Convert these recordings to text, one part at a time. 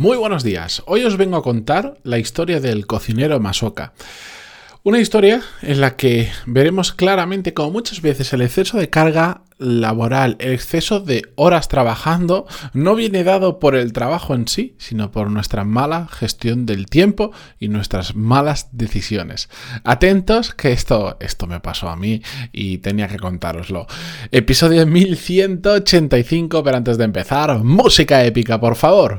Muy buenos días. Hoy os vengo a contar la historia del cocinero Masoka. Una historia en la que veremos claramente cómo muchas veces el exceso de carga laboral, el exceso de horas trabajando, no viene dado por el trabajo en sí, sino por nuestra mala gestión del tiempo y nuestras malas decisiones. Atentos que esto, esto me pasó a mí y tenía que contároslo. Episodio 1185, pero antes de empezar, música épica, por favor.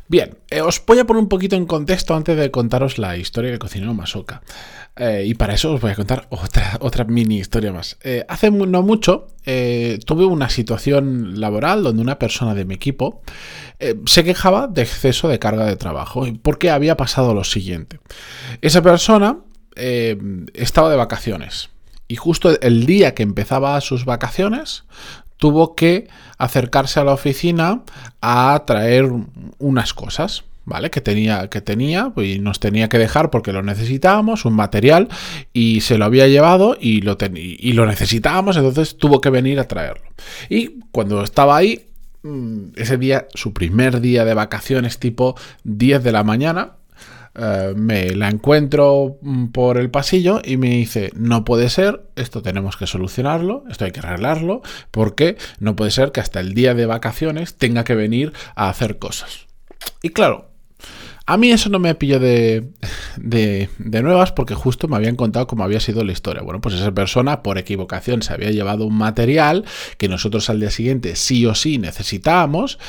Bien, eh, os voy a poner un poquito en contexto antes de contaros la historia del cocinero Masoka. Eh, y para eso os voy a contar otra, mini historia más. Eh, hace no mucho tuve una situación laboral donde una persona de mi equipo se quejaba de exceso de carga de trabajo. Porque había pasado lo siguiente. Esa persona estaba de vacaciones. Y justo el día que empezaba sus vacaciones, tuvo que acercarse a la oficina a traer unas cosas. ¿Vale? Que tenía, que tenía, y nos tenía que dejar porque lo necesitábamos, un material, y se lo había llevado y lo, y lo necesitábamos, entonces tuvo que venir a traerlo. Y cuando estaba ahí, mm, ese día, su primer día de vacaciones, tipo 10 de la mañana, eh, me la encuentro mm, por el pasillo y me dice, no puede ser, esto tenemos que solucionarlo, esto hay que arreglarlo, porque no puede ser que hasta el día de vacaciones tenga que venir a hacer cosas. Y claro, a mí eso no me pilló de, de, nuevas porque justo me habían contado cómo había sido la historia. Bueno, pues esa persona por equivocación se había llevado un material que nosotros al día siguiente sí o sí necesitábamos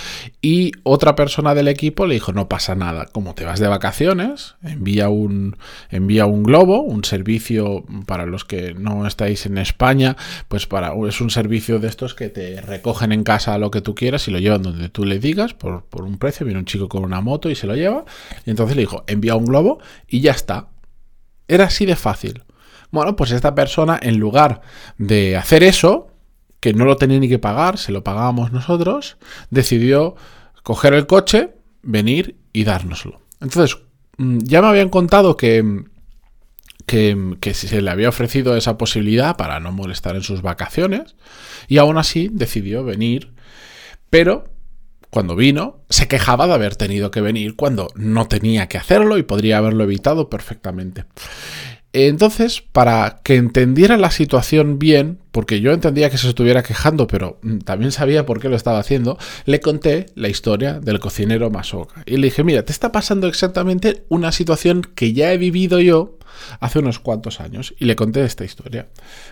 y otra persona del equipo le dijo no pasa nada, como te vas de vacaciones, envía un, envía un globo, un servicio para los que no estáis en España, pues para, es un servicio de estos que te recogen en casa lo que tú quieras y lo llevan donde tú le digas por, por un precio, viene un chico con una moto y se lo lleva y entonces le dijo, envía un globo y ya está. Era así de fácil. Bueno, pues esta persona, en lugar de hacer eso, que no lo tenía ni que pagar, se lo pagábamos nosotros, decidió coger el coche, venir y dárnoslo. Entonces, mm, ya me habían contado que, que, que, se le había ofrecido esa posibilidad para no molestar en sus vacaciones, y aún así decidió venir, pero cuando vino, se quejaba de haber tenido que venir cuando no tenía que hacerlo y podría haberlo evitado perfectamente. Entonces, para que entendiera la situación bien, porque yo entendía que se estuviera quejando, pero mm, también sabía por qué lo estaba haciendo, le conté la historia del cocinero Masoka. Y le dije, mira, te está pasando exactamente una situación que ya he vivido yo hace unos cuantos años y le conté esta historia.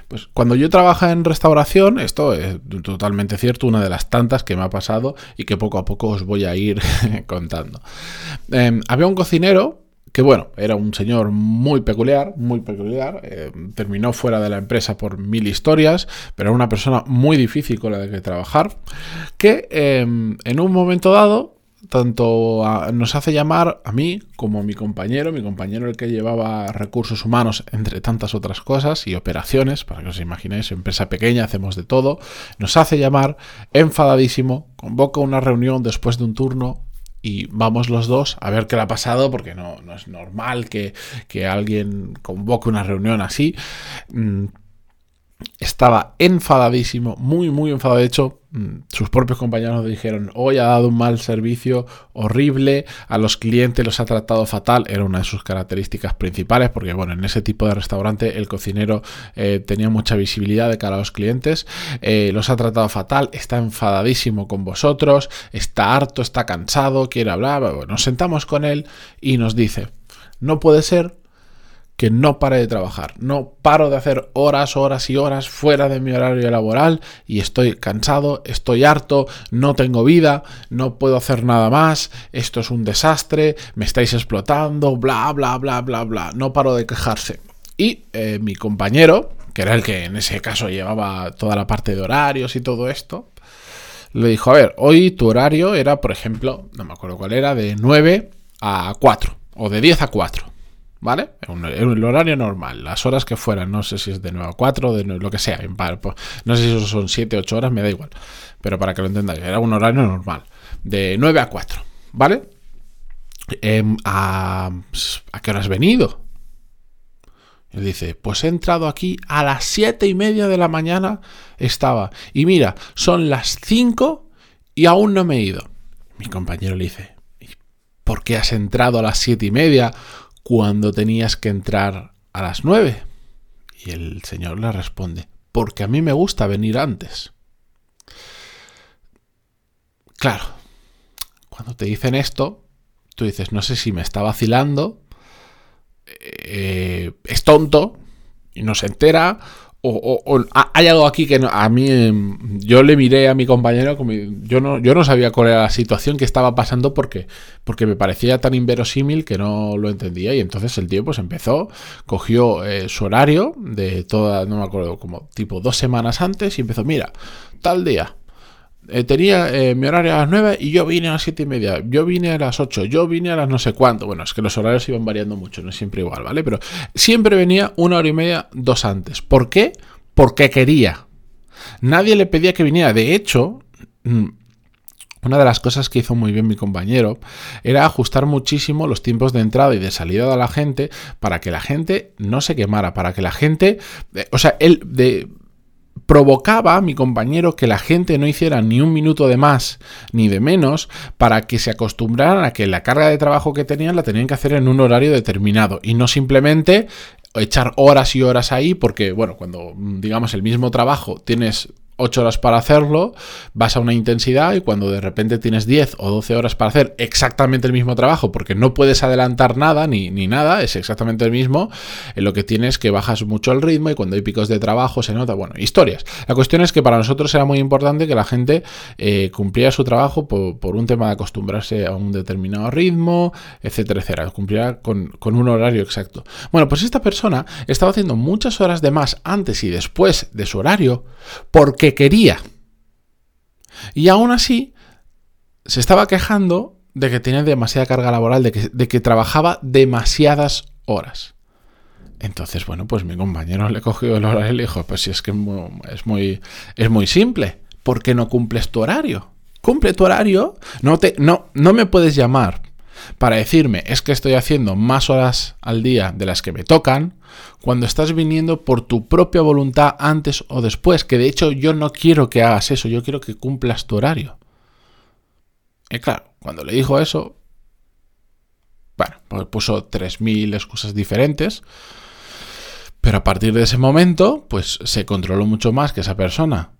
Pues cuando yo trabajaba en restauración, esto es totalmente cierto, una de las tantas que me ha pasado y que poco a poco os voy a ir contando. Em, había un cocinero que bueno, era un señor muy peculiar, muy peculiar, eh, terminó fuera de la empresa por mil historias, pero era una persona muy difícil con la que trabajar, que em, en un momento dado tanto nos hace llamar a mí como a mi compañero, mi compañero el que llevaba recursos humanos entre tantas otras cosas y operaciones, para que os imaginéis, empresa pequeña, hacemos de todo, nos hace llamar enfadadísimo, convoca una reunión después de un turno y vamos los dos a ver qué le ha pasado, porque no, no es normal que, que, alguien convoque una reunión así. Mm, estaba enfadadísimo, muy, muy enfadado. De hecho, sus propios compañeros dijeron, hoy ha dado un mal servicio horrible, a los clientes los ha tratado fatal, era una de sus características principales, porque bueno, en ese tipo de restaurante el cocinero eh, tenía mucha visibilidad de cara a los clientes, eh, los ha tratado fatal, está enfadadísimo con vosotros, está harto, está cansado, quiere hablar, bueno, nos sentamos con él y nos dice, no puede ser que no pare de trabajar. No paro de hacer horas, horas y horas fuera de mi horario laboral y estoy cansado, estoy harto, no tengo vida, no puedo hacer nada más, esto es un desastre, me estáis explotando, bla, bla, bla, bla, bla. No paro de quejarse. Y eh, mi compañero, que era el que en ese caso llevaba toda la parte de horarios y todo esto, le dijo, a ver, hoy tu horario era, por ejemplo, no me acuerdo cuál era, de 9 a 4 o de 10 a 4. ¿Vale? el horario normal, las horas que fueran, no sé si es de 9 a 4, de lo que sea, no sé si son 7, 8 horas, me da igual, pero para que lo entendáis, era un horario normal, de 9 a 4, ¿vale? Em, a, ¿A qué hora has venido? Él dice, pues he entrado aquí a las siete y media de la mañana estaba. Y mira, son las 5 y aún no me he ido. Mi compañero le dice, ¿por qué has entrado a las siete y media cuando tenías que entrar a las 9? Y el señor le responde, porque a mí me gusta venir antes. Claro, cuando te dicen esto, tú dices, no sé si me está vacilando, eh, es tonto y no se entera, o, hay algo aquí que a mí em, yo le miré a mi compañero como yo no yo no sabía cuál era la situación que estaba pasando porque porque me parecía tan inverosímil que no lo entendía. Y entonces el tío pues empezó cogió eh, su horario de toda no me acuerdo como tipo dos semanas antes y empezó mira tal día eh, tenía eh, mi horario a las 9 y yo vine a las 7 y media, yo vine a las 8, yo vine a las no sé cuánto. Bueno, es que los horarios iban variando mucho, no es siempre igual, ¿vale? Pero siempre venía una hora y media, dos antes. ¿Por qué? Porque quería. Nadie le pedía que viniera. De hecho, mm, una de las cosas que hizo muy bien mi compañero era ajustar muchísimo los tiempos de entrada y de salida de la gente para que la gente no se quemara, para que la gente, eh, o sea, él de provocaba a mi compañero que la gente no hiciera ni un minuto de más ni de menos para que se acostumbraran a que la carga de trabajo que tenían la tenían que hacer en un horario determinado y no simplemente echar horas y horas ahí porque bueno cuando digamos el mismo trabajo tienes 8 horas para hacerlo, vas a una intensidad y cuando de repente tienes 10 o 12 horas para hacer exactamente el mismo trabajo, porque no puedes adelantar nada ni, ni nada, es exactamente el mismo, en lo que tienes que bajas mucho el ritmo y cuando hay picos de trabajo se nota, bueno, historias. La cuestión es que para nosotros era muy importante que la gente eh, cumpliera su trabajo por, un tema de acostumbrarse a un determinado ritmo, etcétera, etcétera, cumpliera con, con un horario exacto. Bueno, pues esta persona estaba haciendo muchas horas de más antes y después de su horario porque quería. Y aún así, se estaba quejando de que tenía demasiada carga laboral, de que, trabajaba demasiadas horas. Entonces, bueno, pues mi compañero le cogió el horario y le dijo, pues si es que es muy, es muy simple, ¿por qué no cumples tu horario? Cumple tu horario, no, te, no, no me puedes llamar para decirme es que estoy haciendo más horas al día de las que me tocan, cuando estás viniendo por tu propia voluntad antes o después, que de hecho yo no quiero que hagas eso, yo quiero que cumplas tu horario. Y claro, cuando le dijo eso, bueno, pues puso 3.000 excusas diferentes, pero a partir de ese momento, pues se controló mucho más que esa persona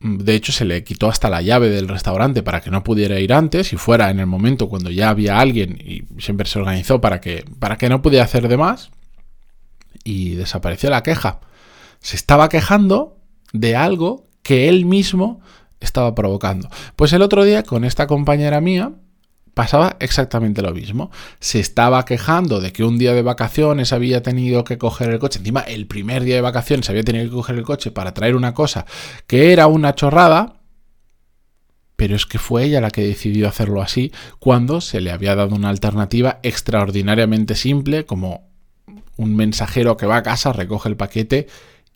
de hecho, se le quitó hasta la llave del restaurante para que no pudiera ir antes y fuera en el momento cuando ya había alguien y siempre se organizó para que, para que no pudiera hacer de más. Y desapareció la queja. Se estaba quejando de algo que él mismo estaba provocando. Pues el otro día con esta compañera mía pasaba exactamente lo mismo. Se estaba quejando de que un día de vacaciones había tenido que coger el coche. Encima, el primer día de vacaciones había tenido que coger el coche para traer una cosa que era una chorrada. Pero es que fue ella la que decidió hacerlo así cuando se le había dado una alternativa extraordinariamente simple como un mensajero que va a casa, recoge el paquete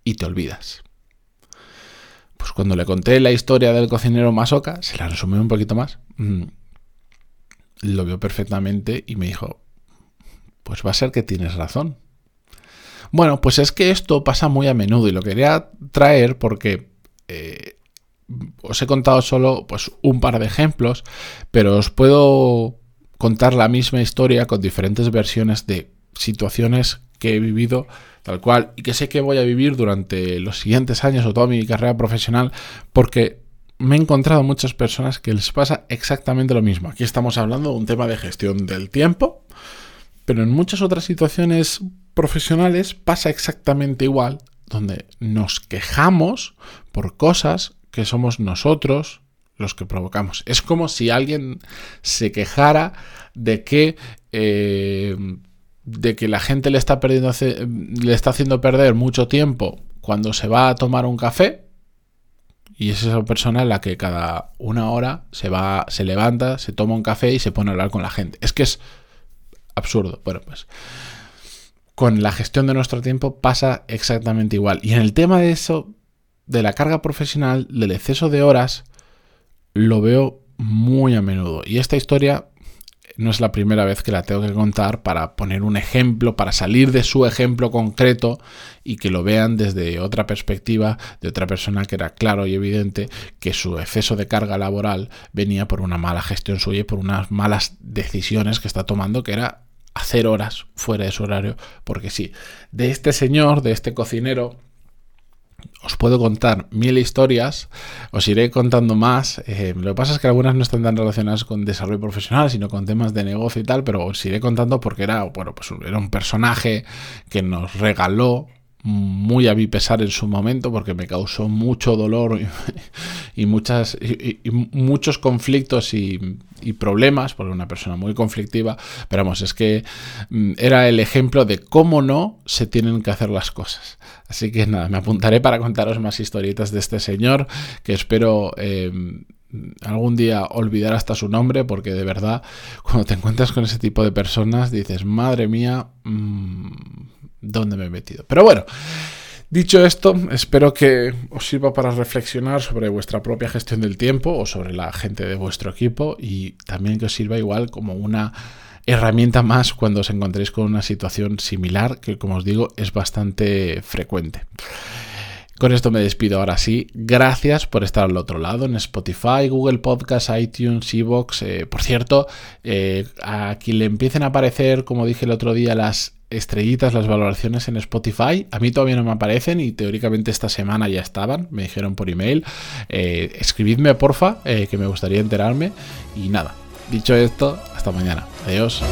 y te olvidas. Pues cuando le conté la historia del cocinero Masoka, se la resumí un poquito más. Mm, lo vio perfectamente y me dijo, pues va a ser que tienes razón. Bueno, pues es que esto pasa muy a menudo y lo quería traer porque eh, os he contado solo pues, un par de ejemplos, pero os puedo contar la misma historia con diferentes versiones de situaciones que he vivido tal cual y que sé que voy a vivir durante los siguientes años o toda mi carrera profesional porque me he encontrado muchas personas que les pasa exactamente lo mismo. Aquí estamos hablando de un tema de gestión del tiempo, pero en muchas otras situaciones profesionales pasa exactamente igual, donde nos quejamos por cosas que somos nosotros los que provocamos. Es como si alguien se de que eh, de que la gente le está perdiendo le está haciendo perder mucho tiempo cuando se va a tomar un café y es esa persona la que cada una hora se va, se levanta, se toma un café y se pone a hablar con la gente. Es que es absurdo. Bueno, pues con la gestión de nuestro tiempo pasa exactamente igual. Y en el tema de eso, de la carga profesional, del exceso de horas, lo veo muy a menudo. Y esta historia no es la primera vez que la tengo que contar para poner un ejemplo, para salir de su ejemplo concreto y que lo vean desde otra perspectiva de otra persona que era claro y evidente que su exceso de carga laboral venía por una mala gestión suya y por unas malas decisiones que está tomando, que era hacer horas fuera de su horario, porque sí, de este señor, de este cocinero, os puedo contar mil historias, os iré contando más. Eh, lo que pasa es que algunas no están tan relacionadas con desarrollo profesional, sino con temas de negocio y tal, pero os iré contando porque era, bueno, pues era un personaje que nos regaló muy a mi pesar en su momento porque me causó mucho dolor y, muchas muchos conflictos y, problemas porque una persona muy conflictiva pero vamos es que mm, era el ejemplo de cómo no se tienen que hacer las cosas. Así que nada me apuntaré para contaros más historietas de este señor que espero em, algún día olvidar hasta su nombre porque de verdad cuando te encuentras con ese tipo de personas dices madre mía mmm, dónde me he metido. Pero bueno, dicho esto, espero que os sirva para reflexionar sobre vuestra propia gestión del tiempo o sobre la gente de vuestro equipo y también que os sirva igual como una herramienta más cuando os encontréis con una situación similar que como os digo es bastante frecuente. Con esto me despido ahora sí. Gracias por estar al otro lado en Spotify, Google Podcasts, iTunes, Evox. Eh, por cierto, eh, a quien le empiecen a aparecer, como dije el otro día, las estrellitas, las valoraciones en Spotify. A mí todavía no me aparecen y teóricamente esta semana ya estaban, me dijeron por email. Eh, escribidme porfa, que me gustaría enterarme. Y nada, dicho esto, hasta mañana. Adiós.